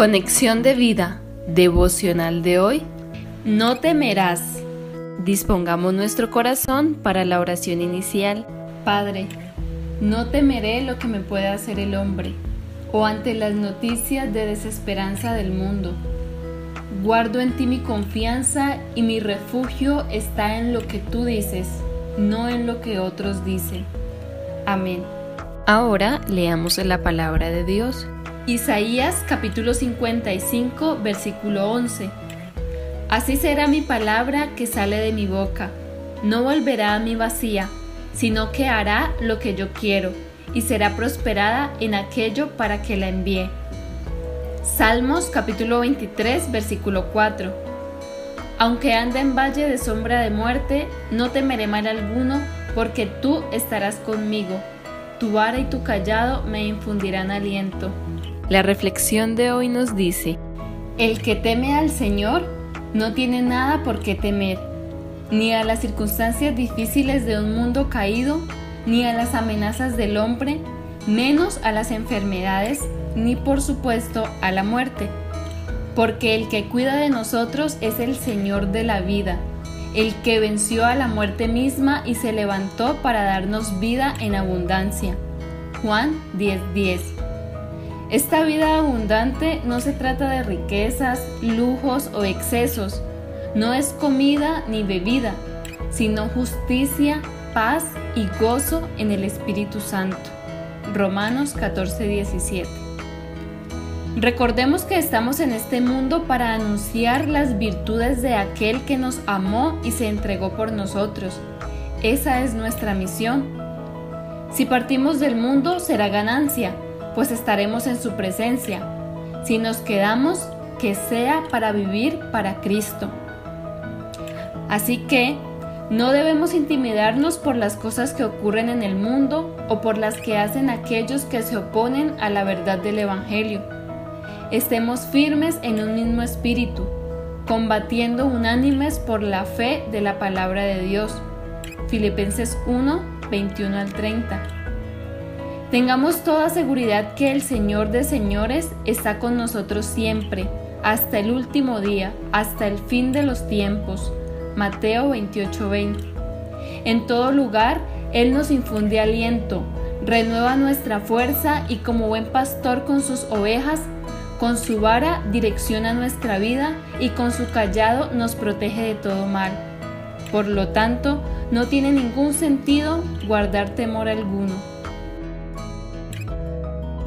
Conexión de vida devocional de hoy. No temerás. Dispongamos nuestro corazón para la oración inicial. Padre, no temeré lo que me pueda hacer el hombre o ante las noticias de desesperanza del mundo. Guardo en ti mi confianza y mi refugio está en lo que tú dices, no en lo que otros dicen. Amén. Ahora leamos la palabra de Dios. Isaías capítulo 55 versículo 11. Así será mi palabra que sale de mi boca. No volverá a mi vacía, sino que hará lo que yo quiero y será prosperada en aquello para que la envíe. Salmos capítulo 23 versículo 4. Aunque ande en valle de sombra de muerte, no temeré mal alguno, porque tú estarás conmigo. Tu vara y tu callado me infundirán aliento. La reflexión de hoy nos dice, el que teme al Señor no tiene nada por qué temer, ni a las circunstancias difíciles de un mundo caído, ni a las amenazas del hombre, menos a las enfermedades, ni por supuesto a la muerte. Porque el que cuida de nosotros es el Señor de la vida, el que venció a la muerte misma y se levantó para darnos vida en abundancia. Juan 10:10 esta vida abundante no se trata de riquezas, lujos o excesos, no es comida ni bebida, sino justicia, paz y gozo en el Espíritu Santo. Romanos 14:17 Recordemos que estamos en este mundo para anunciar las virtudes de aquel que nos amó y se entregó por nosotros. Esa es nuestra misión. Si partimos del mundo será ganancia, pues estaremos en su presencia. Si nos quedamos, que sea para vivir para Cristo. Así que no debemos intimidarnos por las cosas que ocurren en el mundo o por las que hacen aquellos que se oponen a la verdad del Evangelio. Estemos firmes en un mismo espíritu, combatiendo unánimes por la fe de la palabra de Dios. Filipenses 1, 21 al 30. Tengamos toda seguridad que el Señor de señores está con nosotros siempre, hasta el último día, hasta el fin de los tiempos. Mateo 28:20. En todo lugar, Él nos infunde aliento, renueva nuestra fuerza y como buen pastor con sus ovejas, con su vara direcciona nuestra vida y con su callado nos protege de todo mal. Por lo tanto, no tiene ningún sentido guardar temor alguno.